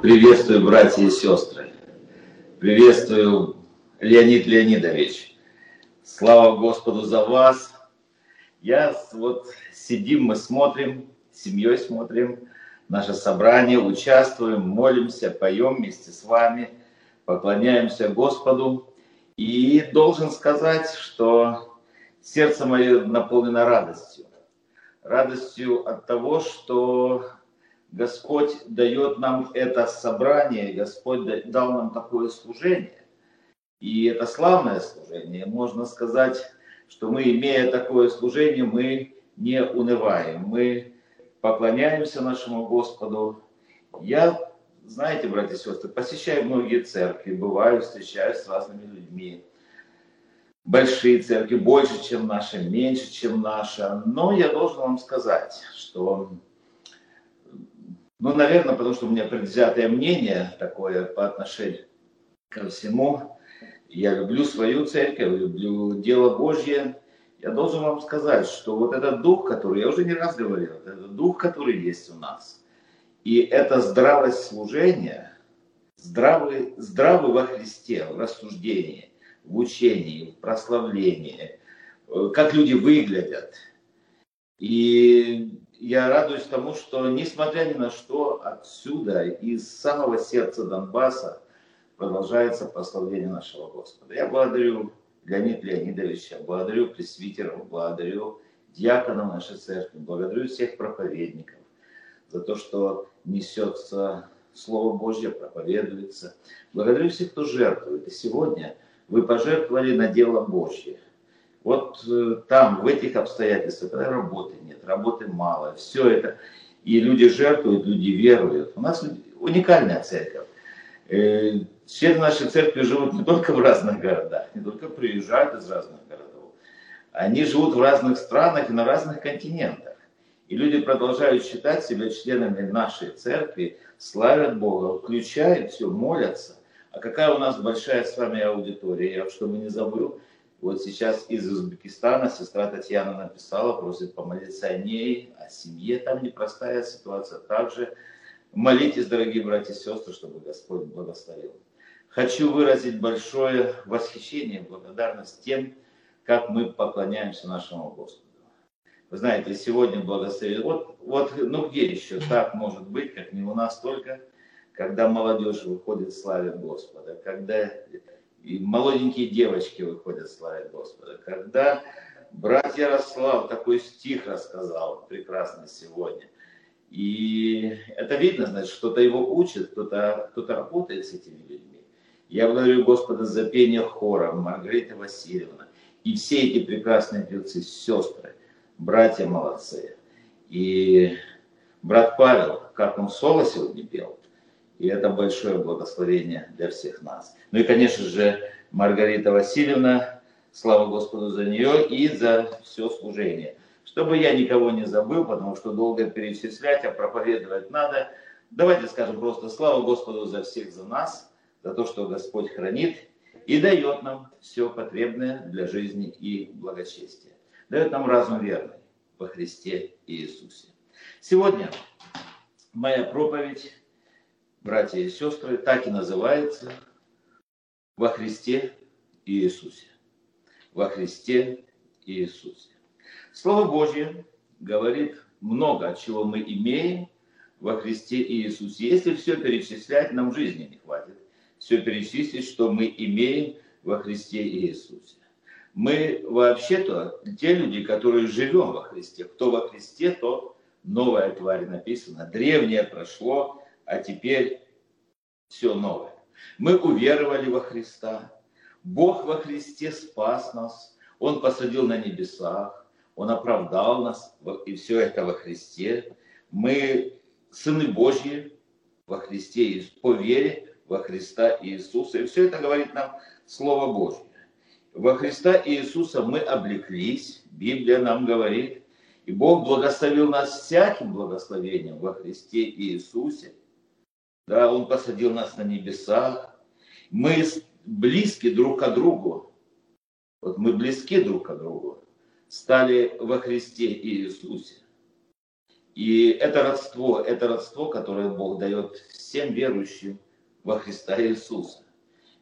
Приветствую, братья и сестры. Приветствую, Леонид Леонидович. Слава Господу за вас. Я вот сидим, мы смотрим, семьей смотрим наше собрание, участвуем, молимся, поем вместе с вами, поклоняемся Господу. И должен сказать, что сердце мое наполнено радостью. Радостью от того, что Господь дает нам это собрание, Господь дал нам такое служение. И это славное служение. Можно сказать, что мы, имея такое служение, мы не унываем. Мы поклоняемся нашему Господу. Я, знаете, братья и сестры, посещаю многие церкви, бываю, встречаюсь с разными людьми. Большие церкви больше, чем наши, меньше, чем наша. Но я должен вам сказать, что ну, наверное, потому что у меня предвзятое мнение такое по отношению ко всему. Я люблю свою церковь, люблю дело Божье. Я должен вам сказать, что вот этот дух, который, я уже не раз говорил, этот дух, который есть у нас, и это здравость служения, здравый, здравый во Христе, в рассуждении, в учении, в прославлении, э, как люди выглядят. И я радуюсь тому, что, несмотря ни на что, отсюда, из самого сердца Донбасса, продолжается прославление нашего Господа. Я благодарю Леонида Леонидовича, благодарю пресвитеров, благодарю диаконов нашей церкви, благодарю всех проповедников за то, что несется Слово Божье, проповедуется. Благодарю всех, кто жертвует. И сегодня вы пожертвовали на дело Божье. Вот э, там, в этих обстоятельствах, когда работы нет, работы мало, все это, и люди жертвуют, люди веруют. У нас уникальная церковь. Э, члены нашей церкви живут не только в разных городах, не только приезжают из разных городов, они живут в разных странах и на разных континентах. И люди продолжают считать себя членами нашей церкви, славят Бога, включают все, молятся. А какая у нас большая с вами аудитория, я чтобы не забыл, вот сейчас из Узбекистана сестра Татьяна написала, просит помолиться о ней, о семье. Там непростая ситуация. Также молитесь, дорогие братья и сестры, чтобы Господь благословил. Хочу выразить большое восхищение, благодарность тем, как мы поклоняемся нашему Господу. Вы знаете, сегодня благословили. Вот, вот, ну где еще так может быть, как не у нас только, когда молодежь выходит славит Господа, когда и молоденькие девочки выходят славить Господа. Когда брат Ярослав такой стих рассказал, прекрасный сегодня, и это видно, значит, кто-то его учит, кто-то кто работает с этими людьми. Я благодарю Господа за пение хора, Маргарита Васильевна, и все эти прекрасные певцы, сестры, братья молодцы. И брат Павел, как он соло сегодня пел, и это большое благословение для всех нас. Ну и, конечно же, Маргарита Васильевна, слава Господу за нее и за все служение. Чтобы я никого не забыл, потому что долго перечислять, а проповедовать надо, давайте скажем просто слава Господу за всех, за нас, за то, что Господь хранит и дает нам все потребное для жизни и благочестия. Дает нам разум верный во Христе Иисусе. Сегодня моя проповедь братья и сестры, так и называется во Христе Иисусе. Во Христе Иисусе. Слово Божье говорит много, чего мы имеем во Христе Иисусе. Если все перечислять, нам жизни не хватит. Все перечислить, что мы имеем во Христе Иисусе. Мы вообще-то те люди, которые живем во Христе. Кто во Христе, тот новая тварь написано. Древнее прошло, а теперь все новое. Мы уверовали во Христа. Бог во Христе спас нас. Он посадил на небесах. Он оправдал нас. И все это во Христе. Мы сыны Божьи во Христе по вере во Христа Иисуса. И все это говорит нам Слово Божье. Во Христа Иисуса мы облеклись. Библия нам говорит. И Бог благословил нас всяким благословением во Христе Иисусе да, Он посадил нас на небесах. Мы близки друг к другу. Вот мы близки друг к другу. Стали во Христе Иисусе. И это родство, это родство, которое Бог дает всем верующим во Христа Иисуса.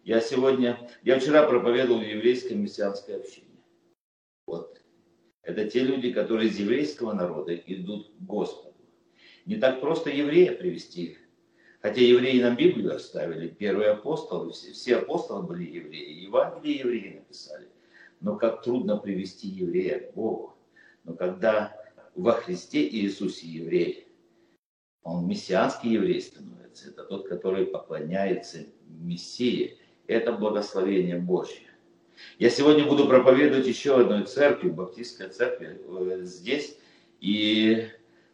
Я сегодня, я вчера проповедовал в еврейском мессианской общине. Вот. Это те люди, которые из еврейского народа идут к Господу. Не так просто еврея привести. Хотя евреи нам Библию оставили, первые апостолы, все, все апостолы были евреи, Евангелие евреи написали. Но как трудно привести еврея к Богу. Но когда во Христе Иисусе еврей, он мессианский еврей становится. Это тот, который поклоняется Мессии. Это благословение Божье. Я сегодня буду проповедовать еще одной церкви, баптистской церкви э, здесь. И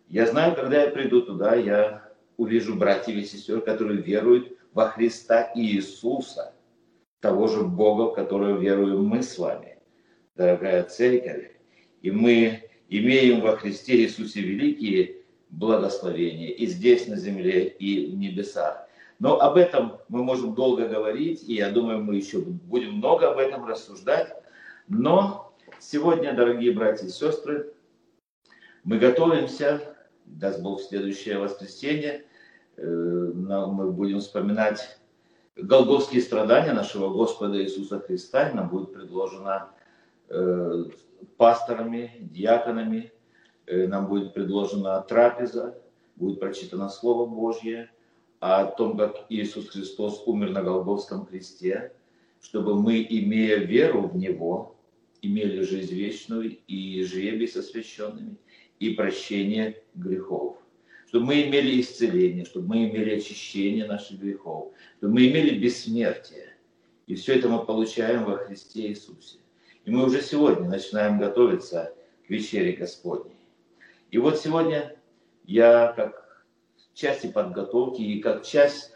я знаю, когда я приду туда, я увижу братьев и сестер, которые веруют во Христа Иисуса, того же Бога, в которого веруем мы с вами, дорогая церковь. И мы имеем во Христе Иисусе великие благословения и здесь на земле, и в небесах. Но об этом мы можем долго говорить, и я думаю, мы еще будем много об этом рассуждать. Но сегодня, дорогие братья и сестры, мы готовимся, даст Бог, в следующее воскресенье, мы будем вспоминать голгофские страдания нашего Господа Иисуса Христа, нам будет предложено э, пасторами, диаконами, э, нам будет предложена трапеза, будет прочитано Слово Божье – о том, как Иисус Христос умер на Голгофском кресте, чтобы мы, имея веру в Него, имели жизнь вечную и жребий со священными, и прощение грехов. Чтобы мы имели исцеление, чтобы мы имели очищение наших грехов, чтобы мы имели бессмертие. И все это мы получаем во Христе Иисусе. И мы уже сегодня начинаем готовиться к вечере Господней. И вот сегодня я, как части подготовки и как часть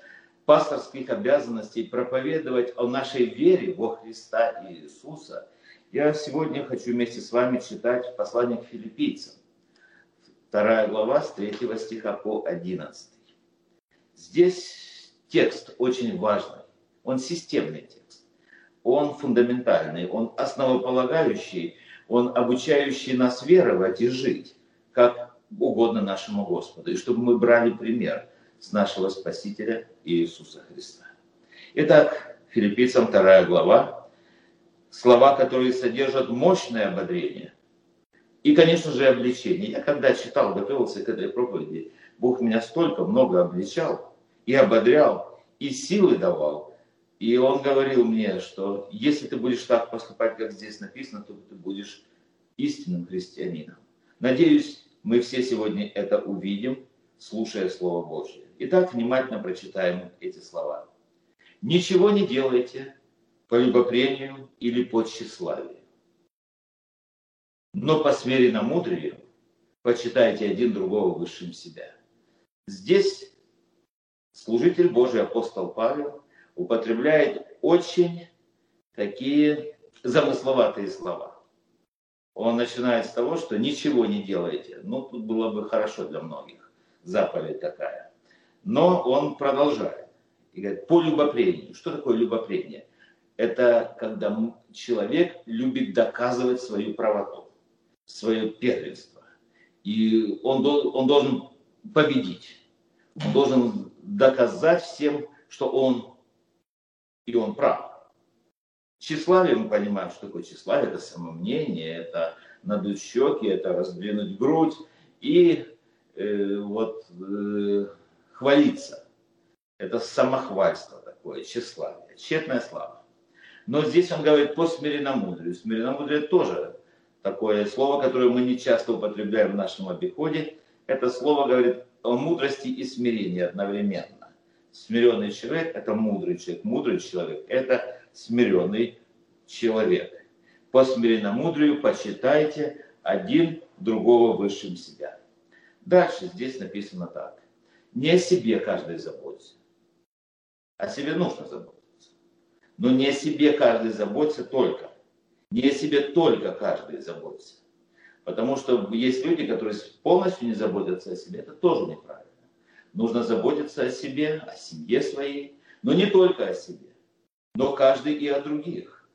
пасторских обязанностей проповедовать о нашей вере во Христа Иисуса, я сегодня хочу вместе с вами читать послание к филиппийцам. Вторая глава с 3 стиха по 11. Здесь текст очень важный, он системный текст, он фундаментальный, он основополагающий, он обучающий нас веровать и жить, как угодно нашему Господу, и чтобы мы брали пример с нашего Спасителя Иисуса Христа. Итак, филиппийцам 2 глава, слова, которые содержат мощное ободрение и, конечно же, обличение. Я когда читал, готовился к этой проповеди, Бог меня столько много обличал и ободрял, и силы давал. И Он говорил мне, что если ты будешь так поступать, как здесь написано, то ты будешь истинным христианином. Надеюсь, мы все сегодня это увидим, слушая Слово Божье. Итак, внимательно прочитаем эти слова. Ничего не делайте по любопрению или по тщеславию, но по смиренно-мудрию почитайте один другого высшим себя. Здесь служитель Божий, апостол Павел, употребляет очень такие замысловатые слова он начинает с того, что ничего не делаете. Ну, тут было бы хорошо для многих, заповедь такая. Но он продолжает. И говорит, по любопрению. Что такое любопрение? Это когда человек любит доказывать свою правоту, свое первенство. И он, он должен победить. Он должен доказать всем, что он и он прав. Тщеславие, мы понимаем, что такое тщеславие, это самомнение, это надуть щеки, это раздвинуть грудь и э, вот э, хвалиться. Это самохвальство такое, тщеславие, тщетная слава. Но здесь он говорит по смиренномудрию. Смиренномудрие тоже такое слово, которое мы не часто употребляем в нашем обиходе. Это слово говорит о мудрости и смирении одновременно. Смиренный человек – это мудрый человек. Мудрый человек – это смиренный человек. По смиренномудрию почитайте один другого высшим себя. Дальше здесь написано так. Не о себе каждый заботится. О себе нужно заботиться. Но не о себе каждый заботится только. Не о себе только каждый заботится. Потому что есть люди, которые полностью не заботятся о себе. Это тоже неправильно. Нужно заботиться о себе, о семье своей, но не только о себе но каждый и о других.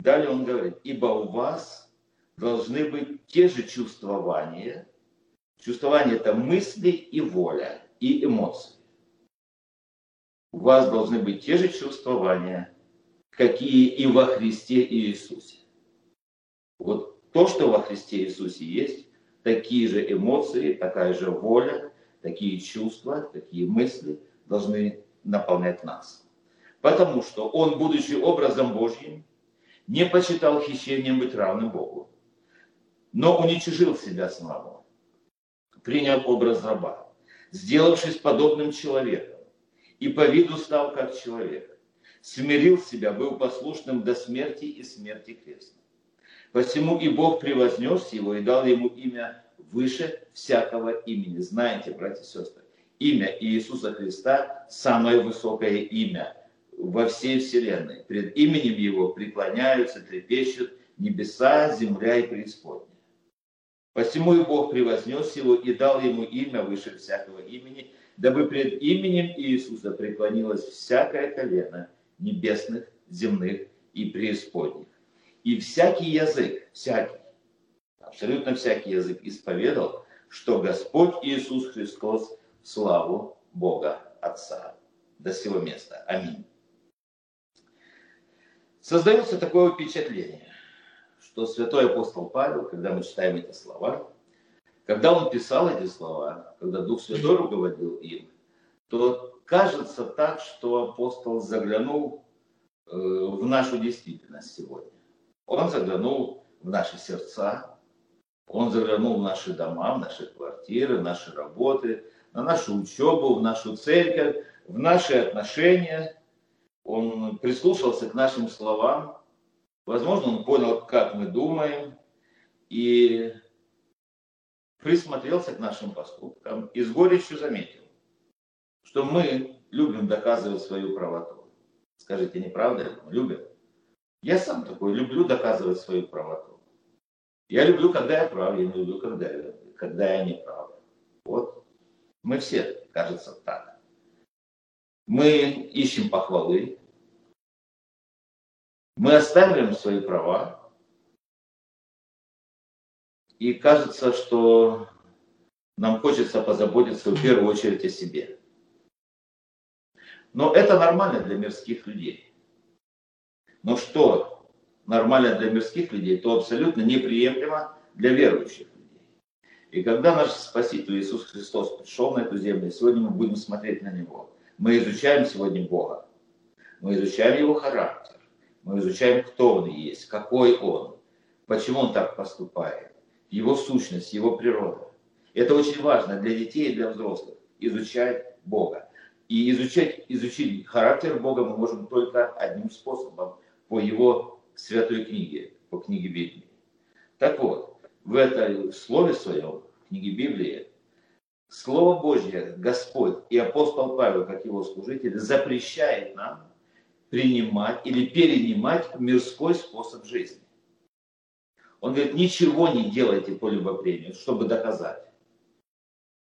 Далее он говорит, ибо у вас должны быть те же чувствования, Чувствование – это мысли и воля, и эмоции. У вас должны быть те же чувствования, какие и во Христе Иисусе. Вот то, что во Христе Иисусе есть, такие же эмоции, такая же воля, такие чувства, такие мысли должны наполнять нас. Потому что Он, будучи образом Божьим, не почитал хищением быть равным Богу, но уничижил себя самого, принял образ раба, сделавшись подобным человеком, и по виду стал как человек, смирил себя, был послушным до смерти и смерти крестной. Посему и Бог превознес его и дал ему имя выше всякого имени. Знаете, братья и сестры, имя Иисуса Христа – самое высокое имя во всей вселенной. Пред именем Его преклоняются, трепещут небеса, земля и преисподняя. Посему и Бог превознес его и дал ему имя выше всякого имени, дабы пред именем Иисуса преклонилось всякое колено небесных, земных и преисподних. И всякий язык, всякий, абсолютно всякий язык исповедал, что Господь Иисус Христос в славу Бога Отца. До сего места. Аминь. Создается такое впечатление, что святой апостол Павел, когда мы читаем эти слова, когда он писал эти слова, когда Дух Святой руководил им, то кажется так, что апостол заглянул э, в нашу действительность сегодня. Он заглянул в наши сердца, он заглянул в наши дома, в наши квартиры, в наши работы, на нашу учебу, в нашу церковь, в наши отношения. Он прислушался к нашим словам. Возможно, он понял, как мы думаем, и присмотрелся к нашим поступкам и с горечью заметил, что мы любим доказывать свою правоту. Скажите, не правда? Любим. Я сам такой, люблю доказывать свою правоту. Я люблю, когда я прав, я не люблю, когда, когда я не прав. Вот. Мы все, кажется, так. Мы ищем похвалы. Мы оставляем свои права. И кажется, что нам хочется позаботиться в первую очередь о себе. Но это нормально для мирских людей. Но что нормально для мирских людей, то абсолютно неприемлемо для верующих людей. И когда наш Спаситель Иисус Христос пришел на эту землю, сегодня мы будем смотреть на Него. Мы изучаем сегодня Бога. Мы изучаем Его характер. Мы изучаем, кто Он есть, какой Он, почему Он так поступает, Его сущность, Его природа. Это очень важно для детей и для взрослых. Изучать Бога. И изучать, изучить характер Бога мы можем только одним способом, по Его Святой книге, по книге Библии. Так вот, в этой слове своем, в книге Библии, Слово Божье, Господь и апостол Павел, как его служитель, запрещает нам принимать или перенимать мирской способ жизни. Он говорит, ничего не делайте по любопрению, чтобы доказать.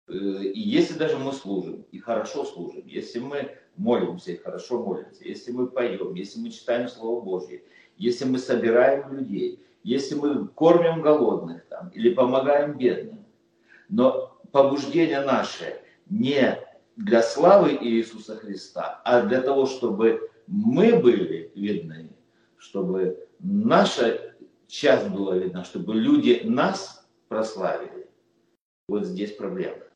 Э, и если даже мы служим, и хорошо служим, если мы молимся и хорошо молимся, если мы поем, если мы читаем Слово Божье, если мы собираем людей, если мы кормим голодных там, или помогаем бедным. Но побуждение наше не для славы Иисуса Христа, а для того, чтобы мы были видны, чтобы наша часть была видна, чтобы люди нас прославили. Вот здесь проблема.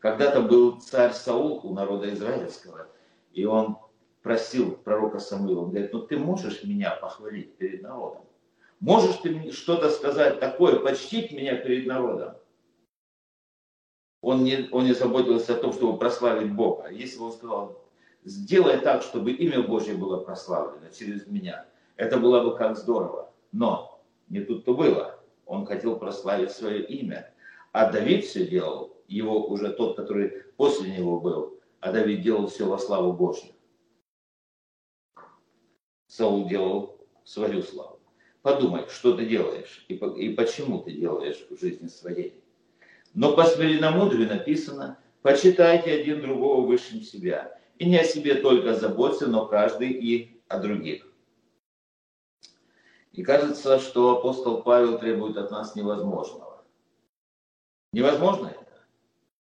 Когда-то был царь Саул у народа израильского, и он просил пророка Самуила, он говорит, ну ты можешь меня похвалить перед народом? Можешь ты что-то сказать такое, почтить меня перед народом? Он не, он не заботился о том, чтобы прославить Бога. Если бы он сказал, сделай так, чтобы имя Божье было прославлено через меня, это было бы как здорово. Но не тут-то было. Он хотел прославить свое имя. А Давид все делал, его уже тот, который после него был, а Давид делал все во славу Божью. Саул делал свою славу. Подумай, что ты делаешь и, и почему ты делаешь в жизни своей. Но по смиренномудрию написано, почитайте один другого высшим себя. И не о себе только заботься, но каждый и о других. И кажется, что апостол Павел требует от нас невозможного. Невозможно?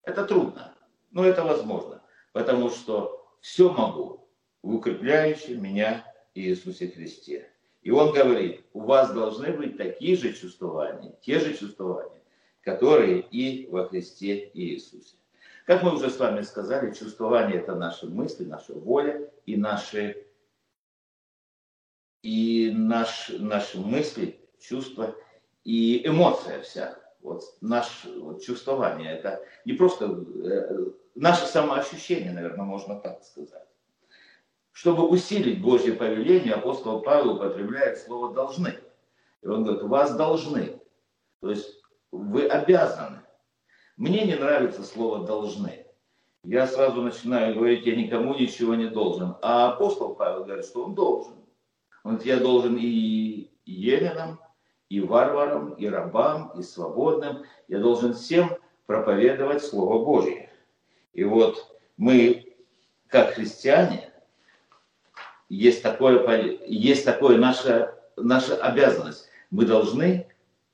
Это трудно, но это возможно, потому что все могу в укрепляющем меня Иисусе Христе. И он говорит, у вас должны быть такие же чувствования, те же чувствования, которые и во Христе Иисусе. Как мы уже с вами сказали, чувствование это наши мысли, наша воля и наши, и наш, наши мысли, чувства и эмоция вся. Вот наше вот, чувствование, это не просто э, наше самоощущение, наверное, можно так сказать. Чтобы усилить Божье повеление, апостол Павел употребляет слово «должны». И он говорит, вас должны. То есть вы обязаны. Мне не нравится слово «должны». Я сразу начинаю говорить, я никому ничего не должен. А апостол Павел говорит, что он должен. Он говорит, я должен и еленам, и варварам, и рабам, и свободным. Я должен всем проповедовать Слово Божье. И вот мы, как христиане, есть такое, есть такое наша, наша обязанность. Мы должны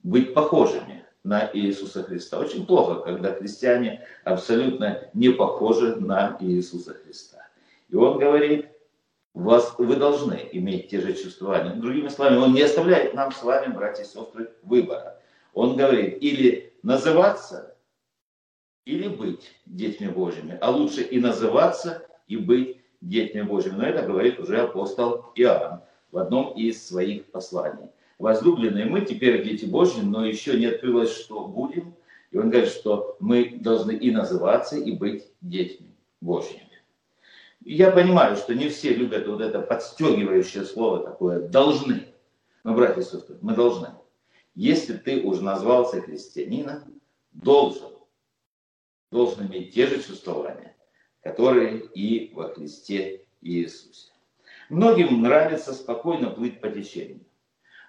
быть похожими на Иисуса Христа. Очень плохо, когда христиане абсолютно не похожи на Иисуса Христа. И он говорит, вас, вы должны иметь те же чувствования. Другими словами, он не оставляет нам с вами, братья и сестры, выбора. Он говорит, или называться, или быть детьми Божьими. А лучше и называться, и быть детьми Божьими. Но это говорит уже апостол Иоанн в одном из своих посланий. Возлюбленные, мы теперь дети Божьи, но еще не открылось, что будем. И он говорит, что мы должны и называться, и быть детьми Божьими. Я понимаю, что не все любят вот это подстегивающее слово такое «должны». Но, братья и сестры, мы должны. Если ты уже назвался христианином, должен, должен иметь те же чувствования, которые и во Христе Иисусе. Многим нравится спокойно плыть по течению.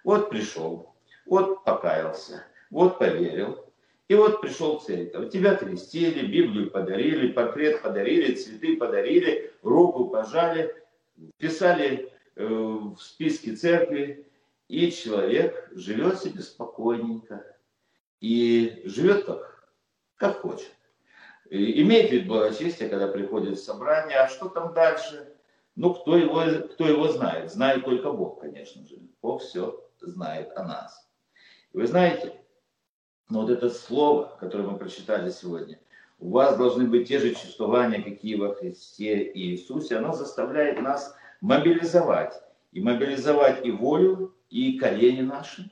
Вот пришел, вот покаялся, вот поверил, и вот пришел церковь. Тебя крестили, Библию подарили, портрет подарили, цветы подарили, руку пожали, писали э, в списке церкви, и человек живет себе спокойненько и живет как, как хочет. И имеет вид благочестия, когда приходит в собрание, а что там дальше? Ну, кто его, кто его знает? Знает только Бог, конечно же. Бог все знает о нас. И вы знаете, но вот это слово, которое мы прочитали сегодня, у вас должны быть те же чувствования, какие во Христе и Иисусе. Оно заставляет нас мобилизовать. И мобилизовать и волю, и колени наши.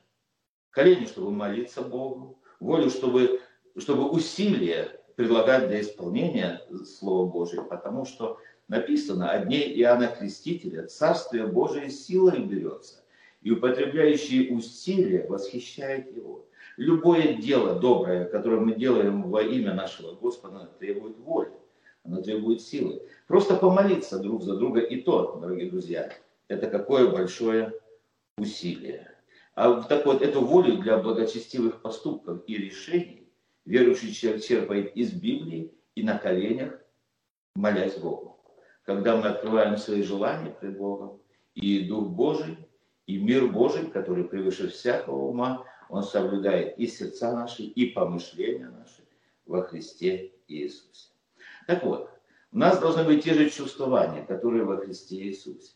Колени, чтобы молиться Богу. Волю, чтобы, чтобы усилия предлагать для исполнения Слова Божьего. Потому что написано о дне Иоанна Крестителя, Царствие Божие силой берется. И употребляющие усилия восхищает его. Любое дело доброе, которое мы делаем во имя нашего Господа, требует воли, оно требует силы. Просто помолиться друг за друга и то, дорогие друзья, это какое большое усилие. А так вот эту волю для благочестивых поступков и решений верующий человек черпает из Библии и на коленях, молясь Богу. Когда мы открываем свои желания пред Богом, и Дух Божий, и мир Божий, который превыше всякого ума, он соблюдает и сердца наши, и помышления наши во Христе Иисусе. Так вот, у нас должны быть те же чувствования, которые во Христе Иисусе.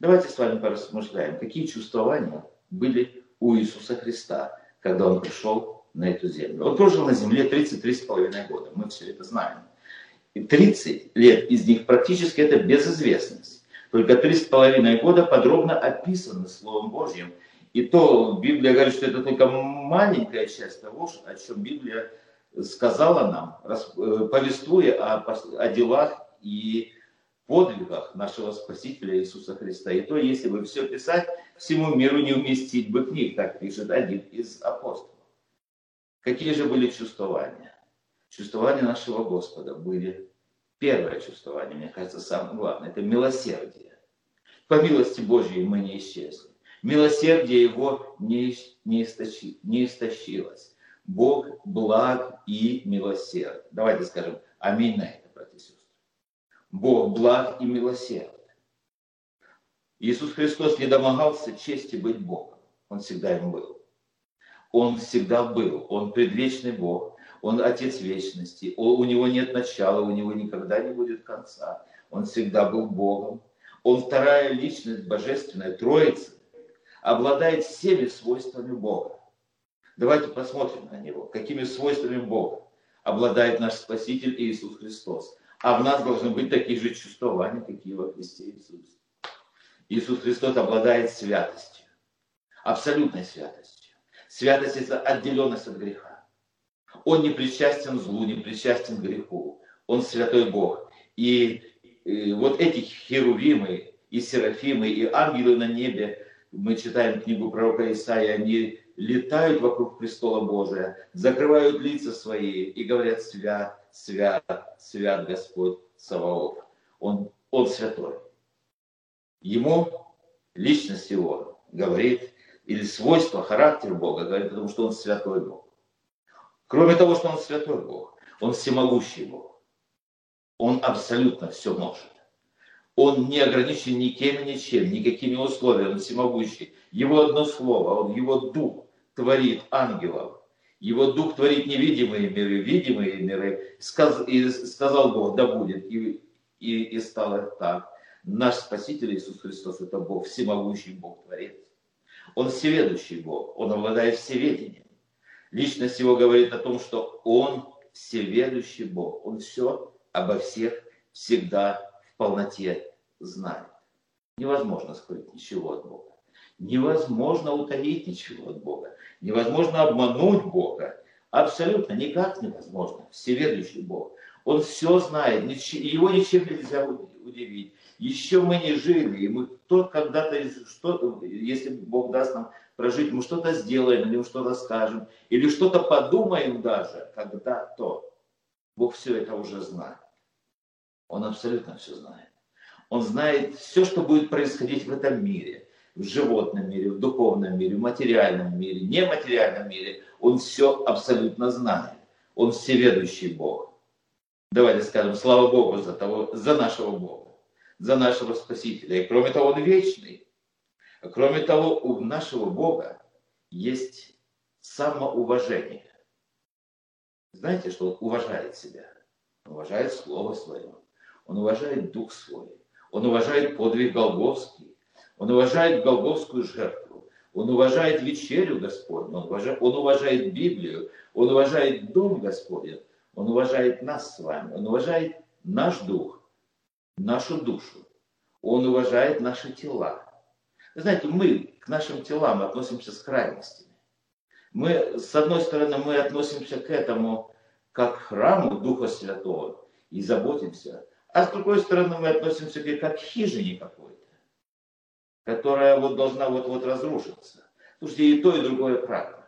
Давайте с вами поразмышляем, какие чувствования были у Иисуса Христа, когда Он пришел на эту землю. Он прожил на земле 33,5 года, мы все это знаем. И 30 лет из них практически это безызвестность. Только три с половиной года подробно описаны Словом Божьим – и то Библия говорит, что это только маленькая часть того, о чем Библия сказала нам, э, повествуя о, о делах и подвигах нашего Спасителя Иисуса Христа. И то, если бы все писать, всему миру не уместить бы книг, так пишет один из апостолов. Какие же были чувствования? Чувствования нашего Господа были, первое чувствование, мне кажется, самое главное, это милосердие. По милости Божьей мы не исчезли. Милосердие его не, не, истощи, не истощилось. Бог благ и милосерд. Давайте скажем аминь на это, братья и сестры. Бог благ и милосерд. Иисус Христос не домогался чести быть Богом. Он всегда им был. Он всегда был. Он предвечный Бог. Он Отец Вечности. У него нет начала, у него никогда не будет конца. Он всегда был Богом. Он вторая личность Божественная Троицы, обладает всеми свойствами Бога. Давайте посмотрим на Него. Какими свойствами Бога обладает наш Спаситель Иисус Христос. А в нас должны быть такие же чувствования, какие во Христе Иисусе. Иисус Христос обладает святостью, абсолютной святостью. Святость – это отделенность от греха. Он не причастен злу, не причастен греху. Он святой Бог. И, и вот эти херувимы и серафимы, и ангелы на небе, мы читаем книгу пророка Исаия, они летают вокруг престола Божия, закрывают лица свои и говорят «Свят, свят, свят Господь Саваоф». Он, он святой. Ему личность его говорит, или свойство, характер Бога говорит, потому что он святой Бог. Кроме того, что он святой Бог, он всемогущий Бог. Он абсолютно все может. Он не ограничен никем и ничем, никакими условиями, он всемогущий. Его одно слово, он, его дух творит ангелов. Его дух творит невидимые миры, видимые миры. Сказ, и сказал Бог, да будет. И, и, и стало так. Наш Спаситель Иисус Христос – это Бог, всемогущий Бог, Творец. Он всеведущий Бог, Он обладает всеведением. Личность Его говорит о том, что Он всеведущий Бог. Он все обо всех всегда в полноте знает. Невозможно скрыть ничего от Бога. Невозможно утаить ничего от Бога. Невозможно обмануть Бога. Абсолютно никак невозможно. Всеведущий Бог. Он все знает, его ничем нельзя удивить. Еще мы не жили, и мы кто когда-то, что, если Бог даст нам прожить, мы что-то сделаем, или мы что-то скажем, или что-то подумаем даже когда-то. Бог все это уже знает. Он абсолютно все знает. Он знает все, что будет происходить в этом мире, в животном мире, в духовном мире, в материальном мире, нематериальном мире. Он все абсолютно знает. Он всеведущий Бог. Давайте скажем, слава Богу за, того, за нашего Бога, за нашего Спасителя. И кроме того, Он вечный. А кроме того, у нашего Бога есть самоуважение. Знаете, что Он уважает себя? Уважает Слово Свое. Он уважает Дух Свой. Он уважает подвиг Голговский. Он уважает Голговскую жертву. Он уважает вечерю Господню. Он уважает, он уважает Библию. Он уважает Дом Господень. Он уважает нас с вами. Он уважает наш дух, нашу душу. Он уважает наши тела. Вы знаете, мы к нашим телам относимся с крайностями. Мы, с одной стороны, мы относимся к этому как к храму Духа Святого и заботимся. А с другой стороны, мы относимся к как к хижине какой-то, которая вот должна вот-вот разрушиться. Слушайте, и то, и другое правда.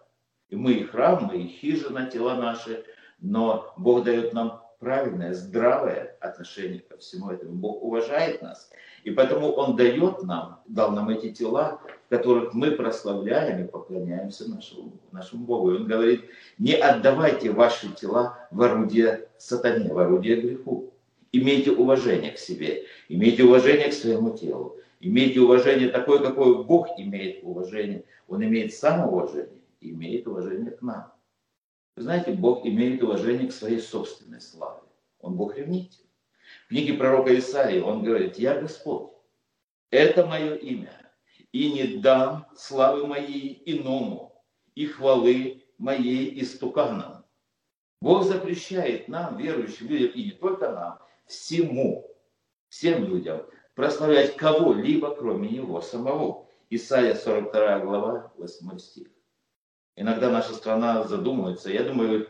И мы и храм, мы и хижина, тела наши, но Бог дает нам правильное, здравое отношение ко всему этому. Бог уважает нас. И поэтому Он дает нам, дал нам эти тела, в которых мы прославляем и поклоняемся нашему, нашему Богу. И Он говорит, не отдавайте ваши тела в орудие сатане, в орудие греху. Имейте уважение к себе, имейте уважение к своему телу, имейте уважение такое, какое Бог имеет уважение. Он имеет самоуважение и имеет уважение к нам. Вы знаете, Бог имеет уважение к своей собственной славе. Он Бог ревнитель. В книге пророка Исаии он говорит, я Господь, это мое имя, и не дам славы моей иному, и хвалы моей истуканам. Бог запрещает нам, верующим людям, и не только нам, всему, всем людям прославлять кого-либо, кроме Него самого. Исайя 42 глава, 8 стих. Иногда наша страна задумывается, я думаю,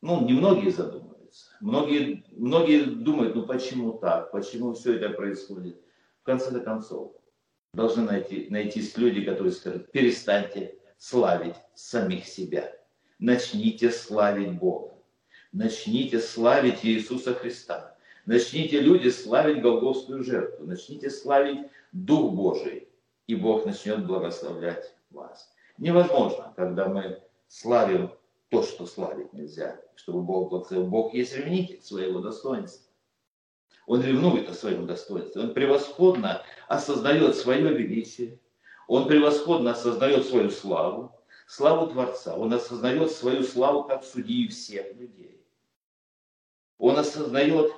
ну, немногие задумываются. Многие, многие думают, ну почему так, почему все это происходит. В конце концов, должны найти, найтись люди, которые скажут, перестаньте славить самих себя. Начните славить Бога. Начните славить Иисуса Христа. Начните, люди, славить Голгофскую жертву. Начните славить Дух Божий, и Бог начнет благословлять вас. Невозможно, когда мы славим то, что славить нельзя, чтобы Бог благословил. Бог есть ревнитель своего достоинства. Он ревнует о своем достоинстве. Он превосходно осознает свое величие. Он превосходно осознает свою славу. славу Творца. Он осознает свою славу как судьи всех людей. Он осознает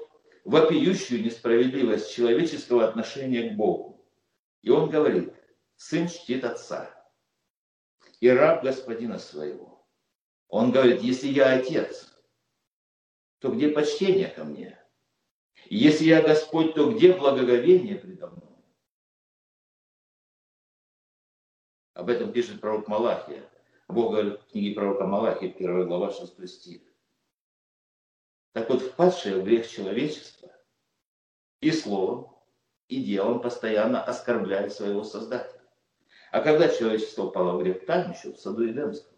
вопиющую несправедливость человеческого отношения к Богу. И он говорит, сын чтит отца и раб господина своего. Он говорит, если я отец, то где почтение ко мне? Если я Господь, то где благоговение предо мной? Об этом пишет пророк Малахия. Бог говорит в книге пророка Малахия, 1 глава, 6 стих. Так вот, впадшее в грех человечество и словом, и делом постоянно оскорбляет своего Создателя. А когда человечество упало в грех, там еще, в саду Эдемском,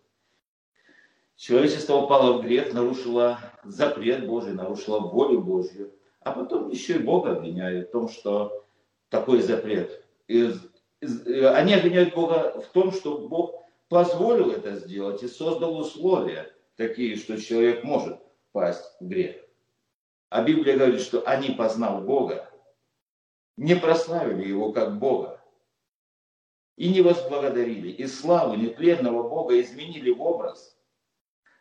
человечество упало в грех, нарушило запрет Божий, нарушило волю Божью, а потом еще и Бога обвиняют в том, что такой запрет. И они обвиняют Бога в том, что Бог позволил это сделать и создал условия такие, что человек может пасть в грех. А Библия говорит, что они, познав Бога, не прославили Его как Бога и не возблагодарили, и славу нетленного Бога изменили в образ,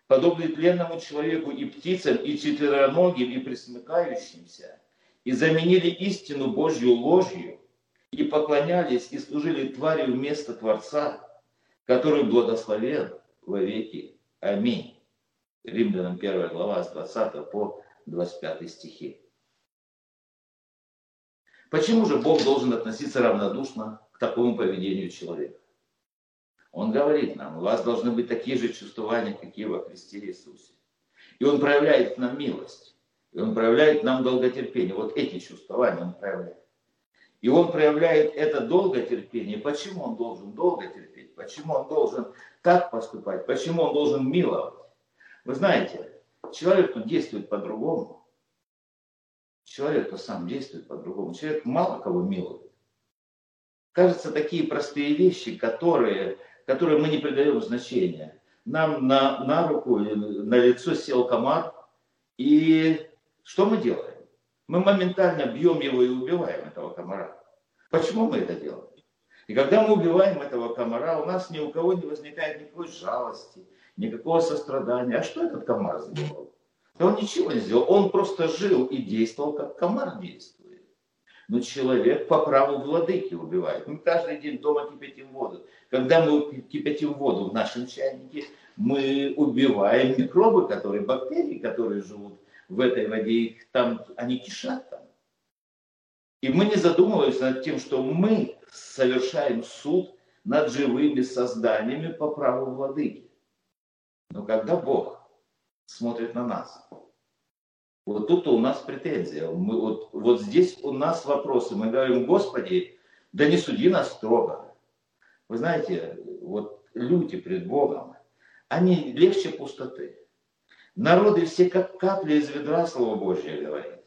подобный тленному человеку и птицам, и четвероногим, и присмыкающимся, и заменили истину Божью ложью, и поклонялись и служили твари вместо Творца, который благословен во веки. Аминь. Римлянам 1 глава с 20 по 25 стихи. Почему же Бог должен относиться равнодушно к такому поведению человека? Он говорит нам, у вас должны быть такие же чувствования, какие во Христе Иисусе. И Он проявляет нам милость. И Он проявляет нам долготерпение. Вот эти чувствования Он проявляет. И Он проявляет это долготерпение. Почему Он должен долго терпеть? Почему Он должен так поступать? Почему Он должен миловать? Вы знаете, человек тут действует по-другому. Человек-то сам действует по-другому. Человек мало кого милует. Кажется, такие простые вещи, которые, которые мы не придаем значения. Нам на, на руку, на лицо сел комар, и что мы делаем? Мы моментально бьем его и убиваем этого комара. Почему мы это делаем? И когда мы убиваем этого комара, у нас ни у кого не возникает никакой жалости, никакого сострадания. А что этот комар сделал? Да он ничего не сделал. Он просто жил и действовал, как комар действует. Но человек по праву владыки убивает. Мы каждый день дома кипятим воду. Когда мы кипятим воду в нашем чайнике, мы убиваем микробы, которые, бактерии, которые живут в этой воде, их там, они кишат там. И мы не задумываемся над тем, что мы совершаем суд над живыми созданиями по праву владыки. Но когда Бог смотрит на нас, вот тут у нас претензия. Мы, вот, вот здесь у нас вопросы. Мы говорим, Господи, да не суди нас строго. Вы знаете, вот люди пред Богом, они легче пустоты. Народы все как капли из ведра, Слово Божье говорит.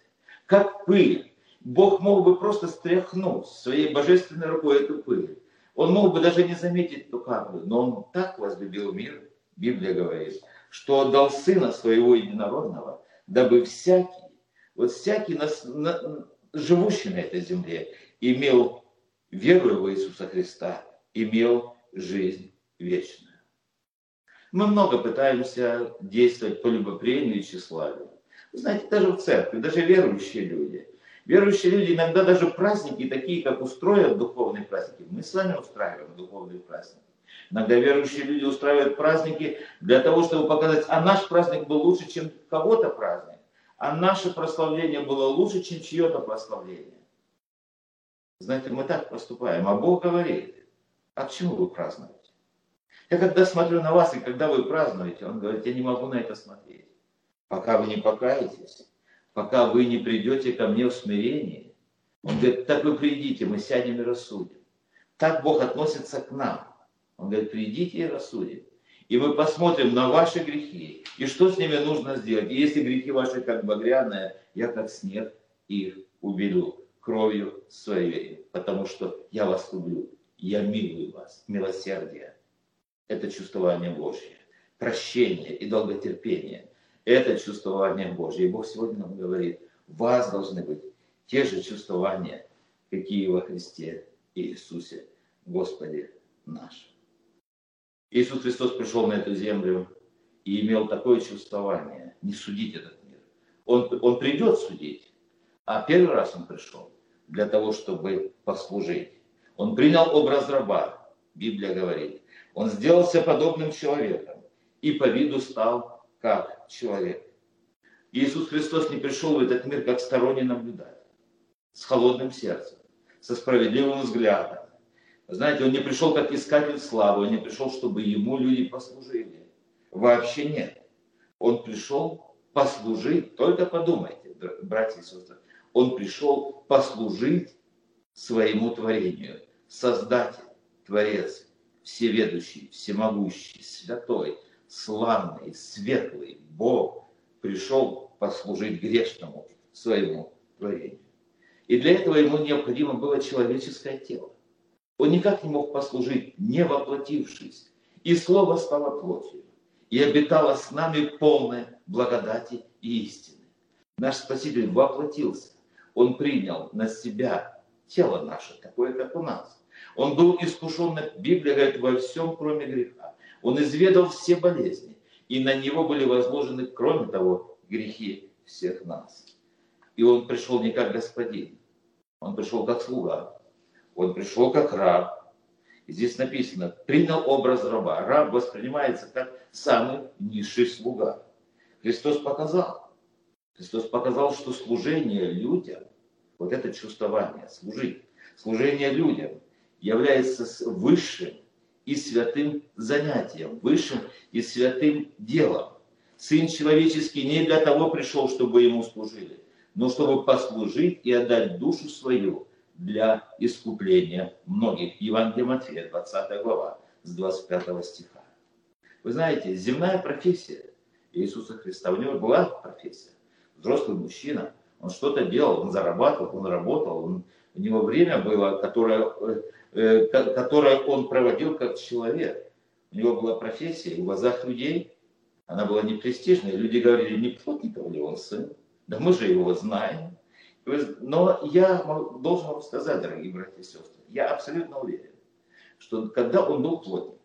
Как пыль. Бог мог бы просто стряхнуть своей божественной рукой эту пыль. Он мог бы даже не заметить эту каплю, но он так возлюбил мир, Библия говорит, что отдал Сына Своего Единородного, дабы всякий, вот всякий, нас, на, живущий на этой земле, имел веру в Иисуса Христа, имел жизнь вечную. Мы много пытаемся действовать по любопрению и тщеславию. Вы знаете, даже в церкви, даже верующие люди. Верующие люди иногда даже праздники, такие как устроят духовные праздники, мы с вами устраиваем духовные праздники. Иногда верующие люди устраивают праздники для того, чтобы показать, а наш праздник был лучше, чем кого-то праздник, а наше прославление было лучше, чем чье-то прославление. Знаете, мы так поступаем, а Бог говорит, а к вы празднуете? Я когда смотрю на вас, и когда вы празднуете, он говорит, я не могу на это смотреть. Пока вы не покаетесь, пока вы не придете ко мне в смирении. Он говорит, так вы придите, мы сядем и рассудим. Так Бог относится к нам. Он говорит, придите и рассудим. И мы посмотрим на ваши грехи, и что с ними нужно сделать. И если грехи ваши как багряные, я как снег их уберу кровью своей, потому что я вас люблю, я милую вас, милосердие это чувствование Божье. Прощение и долготерпение – это чувствование Божье. И Бог сегодня нам говорит, у вас должны быть те же чувствования, какие во Христе Иисусе, Господе нашем. Иисус Христос пришел на эту землю и имел такое чувствование, не судить этот мир. Он, он придет судить, а первый раз он пришел для того, чтобы послужить. Он принял образ раба, Библия говорит. Он сделался подобным человеком и по виду стал как человек. Иисус Христос не пришел в этот мир как сторонний наблюдатель, с холодным сердцем, со справедливым взглядом. Знаете, он не пришел как искатель славы, он не пришел, чтобы ему люди послужили. Вообще нет. Он пришел послужить, только подумайте, братья и сестры, он пришел послужить своему творению. Создатель, Творец, всеведущий, всемогущий, святой, славный, светлый Бог пришел послужить грешному своему творению. И для этого ему необходимо было человеческое тело. Он никак не мог послужить, не воплотившись. И Слово стало плотью, и обитало с нами полное благодати и истины. Наш Спаситель воплотился. Он принял на себя тело наше, такое, как у нас. Он был искушен, Библия говорит, во всем, кроме греха. Он изведал все болезни, и на него были возложены, кроме того, грехи всех нас. И он пришел не как господин, он пришел как слуга, он пришел как раб. И здесь написано, принял образ раба. Раб воспринимается как самый низший слуга. Христос показал, Христос показал, что служение людям, вот это чувствование, служить, служение людям является высшим и святым занятием, высшим и святым делом. Сын человеческий не для того пришел, чтобы ему служили, но чтобы послужить и отдать душу свою для искупления многих. Евангелие Матфея, 20 глава, с 25 стиха. Вы знаете, земная профессия Иисуса Христа, у него была профессия взрослый мужчина, он что-то делал, он зарабатывал, он работал, он, у него время было, которое, э, которое он проводил как человек. У него была профессия, в глазах людей она была не престижной. Люди говорили, не плотников ли он сын? Да мы же его знаем. Но я должен вам сказать, дорогие братья и сестры, я абсолютно уверен, что когда он был плотником,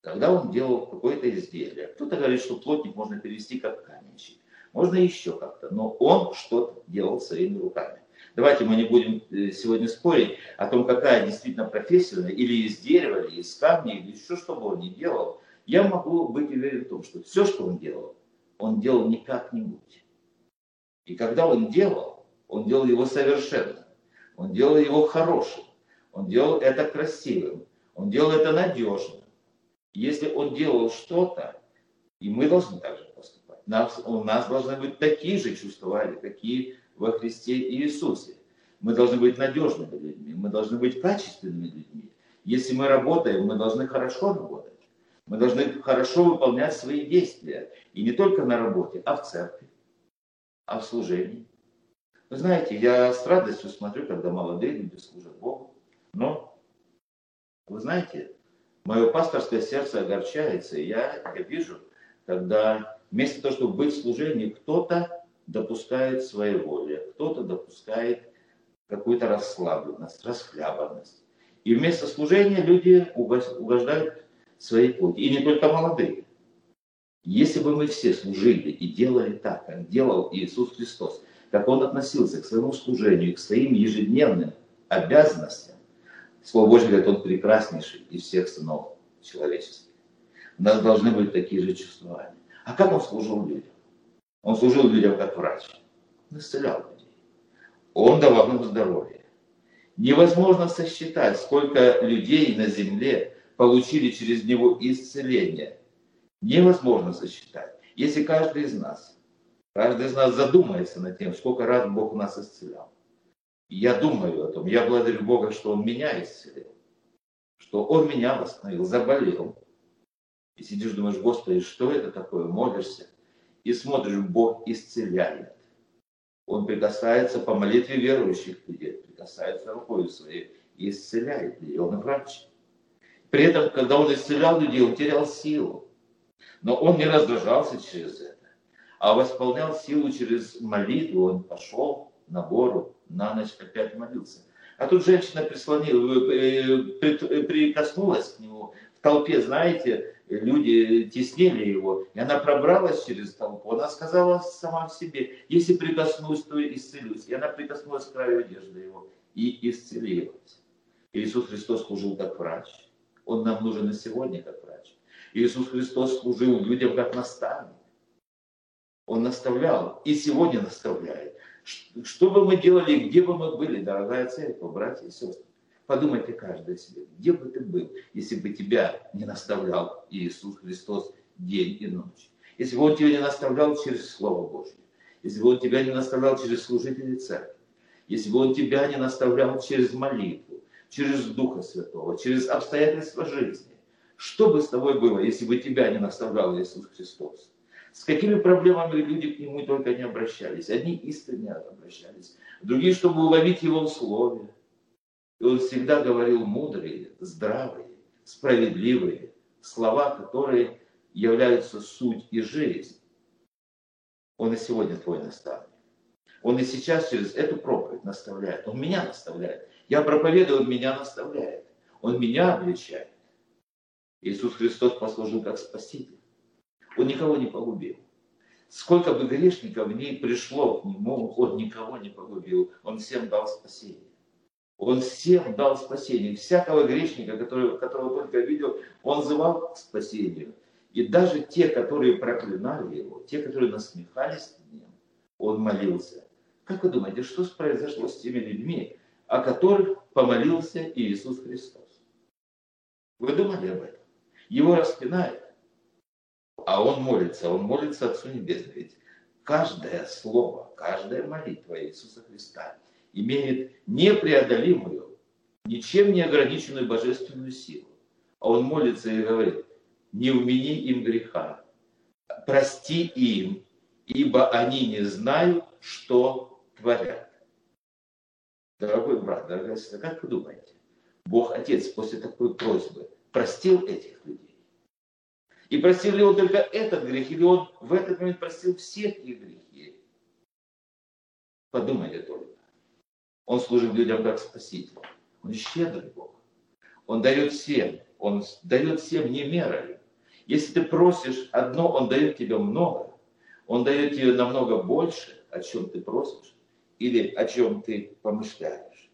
когда он делал какое-то изделие, кто-то говорит, что плотник можно перевести как каменщик можно еще как-то, но он что-то делал своими руками. Давайте мы не будем э, сегодня спорить о том, какая действительно профессия, или из дерева, или из камня, или еще что бы он ни делал. Я могу быть уверен в том, что все, что он делал, он делал не как-нибудь. И когда он делал, он делал его совершенно. Он делал его хорошим. Он делал это красивым. Он делал это надежным. Если он делал что-то, и мы должны также поступать нас, у нас должны быть такие же чувства, какие во Христе Иисусе. Мы должны быть надежными людьми, мы должны быть качественными людьми. Если мы работаем, мы должны хорошо работать. Мы должны хорошо выполнять свои действия. И не только на работе, а в церкви, а в служении. Вы знаете, я с радостью смотрю, когда молодые люди служат Богу. Но, вы знаете, мое пасторское сердце огорчается, и я, я вижу, когда Вместо того, чтобы быть в служении, кто-то допускает своеволие, кто-то допускает какую-то расслабленность, расхлябанность. И вместо служения люди угождают своей плоти. И не только молодые. Если бы мы все служили и делали так, как делал Иисус Христос, как Он относился к своему служению, к своим ежедневным обязанностям, Слово Божье говорит, Он прекраснейший из всех сынов человеческих. У нас должны быть такие же чувствования. А как он служил людям? Он служил людям как врач. Он исцелял людей. Он давал им здоровье. Невозможно сосчитать, сколько людей на земле получили через него исцеление. Невозможно сосчитать. Если каждый из нас, каждый из нас задумается над тем, сколько раз Бог нас исцелял. Я думаю о том, я благодарю Бога, что Он меня исцелил, что Он меня восстановил, заболел, и сидишь, думаешь, Господи, что это такое? Молишься. И смотришь, Бог исцеляет. Он прикасается по молитве верующих людей, прикасается рукой своей и исцеляет людей. Он врач. При этом, когда он исцелял людей, он терял силу. Но он не раздражался через это, а восполнял силу через молитву. Он пошел на гору, на ночь опять молился. А тут женщина прислонила, э, прикоснулась к нему толпе, знаете, люди теснили его, и она пробралась через толпу. Она сказала сама в себе, если прикоснусь, то исцелюсь. И она прикоснулась к краю одежды его и исцелилась. Иисус Христос служил как врач. Он нам нужен и сегодня как врач. Иисус Христос служил людям как наставник. Он наставлял и сегодня наставляет. Что бы мы делали, где бы мы были, дорогая церковь, братья и сестры. Подумайте каждый себе, где бы ты был, если бы тебя не наставлял Иисус Христос день и ночь. Если бы Он тебя не наставлял через Слово Божье. Если бы Он тебя не наставлял через служителей церкви. Если бы Он тебя не наставлял через молитву, через Духа Святого, через обстоятельства жизни. Что бы с тобой было, если бы тебя не наставлял Иисус Христос? С какими проблемами люди к Нему только не обращались. Одни искренне обращались, другие, чтобы уловить Его в Слове. И Он всегда говорил мудрые, здравые, справедливые слова, которые являются суть и жизнь. Он и сегодня твой наставник. Он и сейчас через эту проповедь наставляет. Он меня наставляет. Я проповедую, Он меня наставляет. Он меня обличает. Иисус Христос послужил как Спаситель. Он никого не погубил. Сколько бы грешников в ней пришло к Нему, Он никого не погубил. Он всем дал спасение. Он всем дал спасение. Всякого грешника, который, которого только видел, Он звал к спасению. И даже те, которые проклинали Его, те, которые насмехались над Ним, Он молился. Как вы думаете, что произошло с теми людьми, о которых помолился Иисус Христос? Вы думали об этом? Его распинают, а он молится, он молится Отцу Небесному. Ведь каждое слово, каждая молитва Иисуса Христа имеет непреодолимую, ничем не ограниченную божественную силу. А он молится и говорит, не умени им греха, прости им, ибо они не знают, что творят. Дорогой брат, дорогая сестра, как вы думаете, Бог Отец после такой просьбы простил этих людей? И простил ли он только этот грех, или он в этот момент простил всех их грехи? Подумайте только. Он служит людям как спаситель. Он щедрый Бог. Он дает всем. Он дает всем не мерою. Если ты просишь одно, Он дает тебе много. Он дает тебе намного больше, о чем ты просишь или о чем ты помышляешь.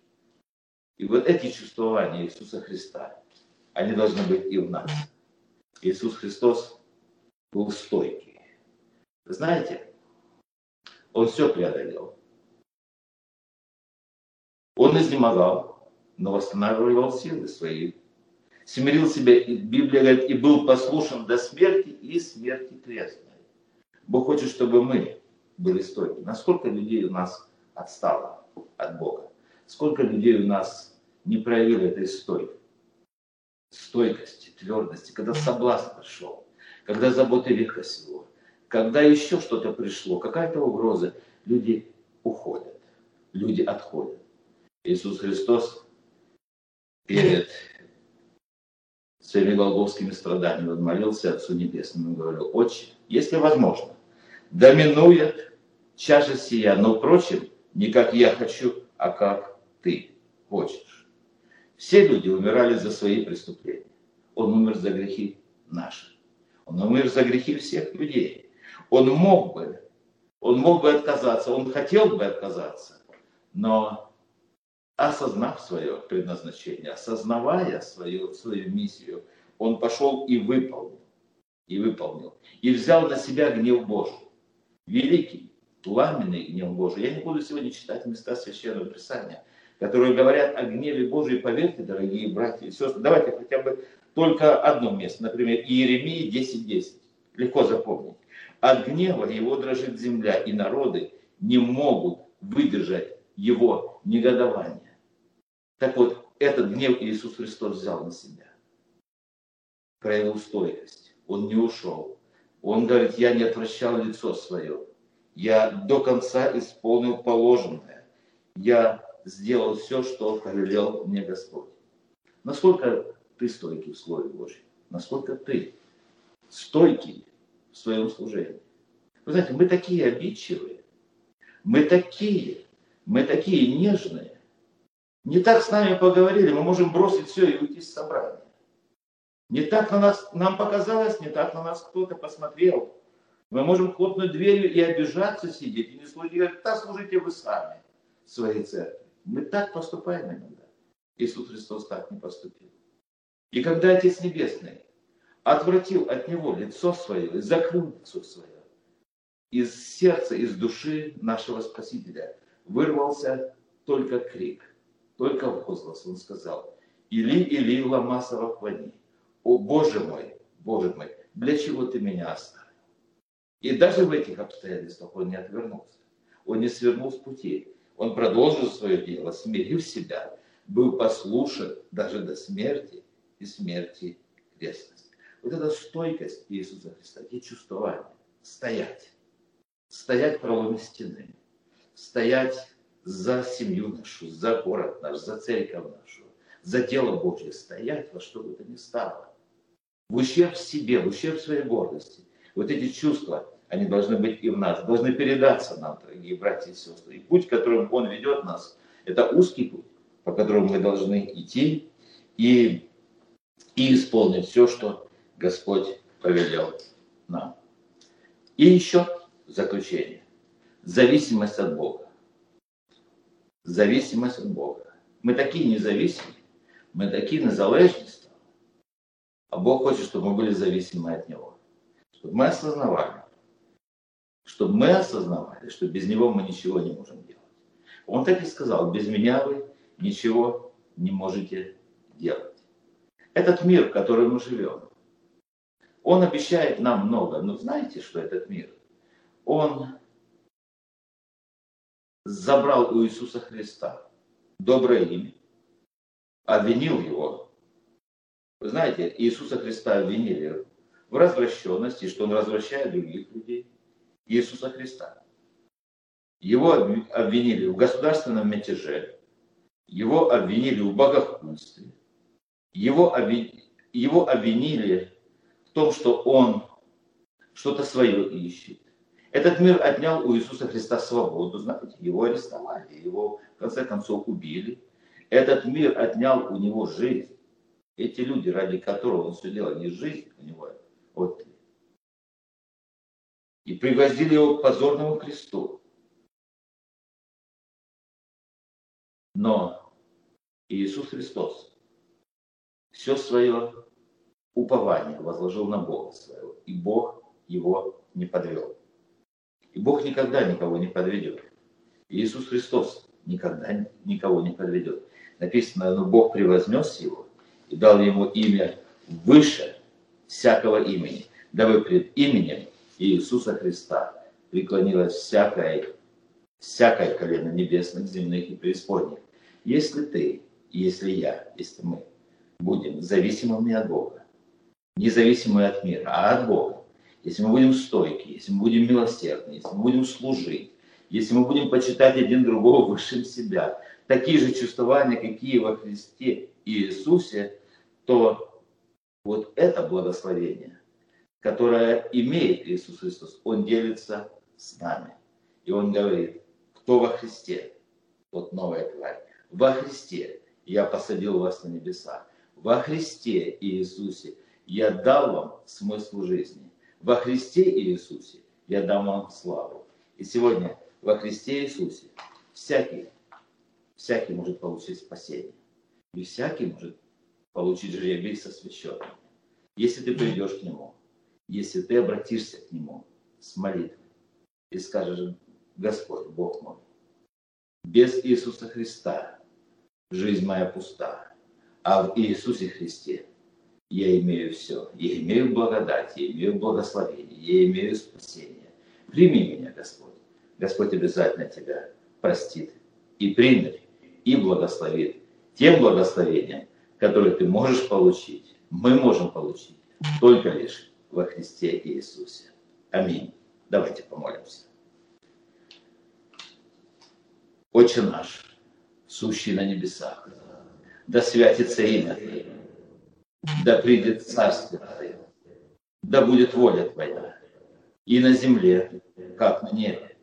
И вот эти чувствования Иисуса Христа, они должны быть и в нас. Иисус Христос был стойкий. Знаете, Он все преодолел. Он изнемогал, но восстанавливал силы свои. Смирил себя, Библия говорит, и был послушен до смерти и смерти крестной. Бог хочет, чтобы мы были стойки. Насколько людей у нас отстало от Бога? Сколько людей у нас не проявили этой стойкости? Стойкости, твердости, когда соблазн пришел, когда заботы века сего, когда еще что-то пришло, какая-то угроза, люди уходят, люди отходят. Иисус Христос перед своими голговскими страданиями он молился Отцу Небесному и говорил, Отче, если возможно, доминует чаша сия, но, впрочем, не как я хочу, а как ты хочешь. Все люди умирали за свои преступления. Он умер за грехи наши. Он умер за грехи всех людей. Он мог бы, он мог бы отказаться, он хотел бы отказаться, но осознав свое предназначение, осознавая свою, свою миссию, он пошел и выполнил, и выполнил, и взял на себя гнев Божий, великий, пламенный гнев Божий. Я не буду сегодня читать места Священного Писания, которые говорят о гневе Божьей, поверьте, дорогие братья и сестры, давайте хотя бы только одно место, например, Иеремии 10.10, легко запомнить. От гнева его дрожит земля, и народы не могут выдержать его негодование. Так вот, этот гнев Иисус Христос взял на себя. Проявил стойкость. Он не ушел. Он говорит, я не отвращал лицо свое. Я до конца исполнил положенное. Я сделал все, что повелел мне Господь. Насколько ты стойкий в Слове Божьем? Насколько ты стойкий в своем служении? Вы знаете, мы такие обидчивые, мы такие, мы такие нежные. Не так с нами поговорили, мы можем бросить все и уйти с собрания. Не так на нас, нам показалось, не так на нас кто-то посмотрел. Мы можем хлопнуть дверью и обижаться сидеть, и не служить, и говорить, да служите вы сами своей церкви. Мы так поступаем иногда. Иисус Христос так не поступил. И когда Отец Небесный отвратил от Него лицо свое закрыл лицо свое, из сердца, из души нашего Спасителя вырвался только крик, только возглас. Он сказал, Или, Или, лама савахвани. О Боже мой, Боже мой, для чего ты меня оставил? И даже в этих обстоятельствах он не отвернулся. Он не свернул с пути. Он продолжил свое дело, смирив себя, был послушен даже до смерти и смерти крестности. Вот эта стойкость Иисуса Христа, эти чувствования, стоять, стоять в проломе стены, стоять за семью нашу, за город наш, за церковь нашу, за дело Божье, стоять во что бы то ни стало. В ущерб себе, в ущерб своей гордости. Вот эти чувства, они должны быть и в нас, должны передаться нам, дорогие братья и сестры. И путь, которым Он ведет нас, это узкий путь, по которому мы должны идти и, и исполнить все, что Господь повелел нам. И еще заключение. Зависимость от Бога. Зависимость от Бога. Мы такие независимые, мы такие незалежные, а Бог хочет, чтобы мы были зависимы от Него. Чтобы мы осознавали, чтобы мы осознавали, что без Него мы ничего не можем делать. Он так и сказал, без меня вы ничего не можете делать. Этот мир, в котором мы живем, он обещает нам много, но знаете, что этот мир, он забрал у Иисуса Христа доброе имя, обвинил его. Вы знаете, Иисуса Христа обвинили в развращенности, что он развращает других людей. Иисуса Христа. Его обвинили в государственном мятеже, его обвинили в богохульстве, его, обвинили, его обвинили в том, что он что-то свое ищет. Этот мир отнял у Иисуса Христа свободу, знаете, его арестовали, его в конце концов убили. Этот мир отнял у него жизнь. Эти люди, ради которых он все делал, не жизнь у него вот И пригвоздили его к позорному кресту. Но Иисус Христос все свое упование возложил на Бога своего, и Бог его не подвел. И Бог никогда никого не подведет. Иисус Христос никогда никого не подведет. Написано, но Бог превознес его и дал ему имя выше всякого имени, дабы пред именем Иисуса Христа преклонилось всякое, всякое колено небесных, земных и преисподних. Если ты, если я, если мы будем зависимыми от Бога, независимы от мира, а от Бога, если мы будем стойки, если мы будем милосердны, если мы будем служить, если мы будем почитать один другого выше себя, такие же чувствования, какие во Христе и Иисусе, то вот это благословение, которое имеет Иисус Христос, Он делится с нами. И Он говорит, кто во Христе, тот новая тварь. Во Христе я посадил вас на небеса. Во Христе Иисусе я дал вам смысл жизни. Во Христе Иисусе я дам вам славу. И сегодня во Христе Иисусе всякий, всякий может получить спасение. И всякий может получить жребий со священным. Если ты придешь к Нему, если ты обратишься к Нему с молитвой и скажешь, Господь, Бог мой, без Иисуса Христа жизнь моя пуста, а в Иисусе Христе я имею все. Я имею благодать, я имею благословение, я имею спасение. Прими меня, Господь. Господь обязательно тебя простит и примет, и благословит тем благословением, которое ты можешь получить, мы можем получить только лишь во Христе Иисусе. Аминь. Давайте помолимся. Отче наш, сущий на небесах, да святится имя Твое, да придет Царствие Твое, да будет воля Твоя, и на земле, как на небе.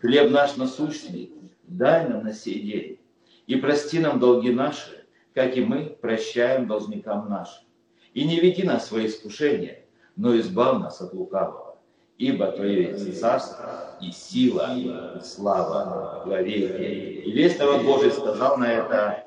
Хлеб наш насущный дай нам на сей день, и прости нам долги наши, как и мы прощаем должникам нашим. И не веди нас в свои искушения, но избав нас от лукавого. Ибо Твое царство и сила, и слава во веки. И весь народ Божий сказал на это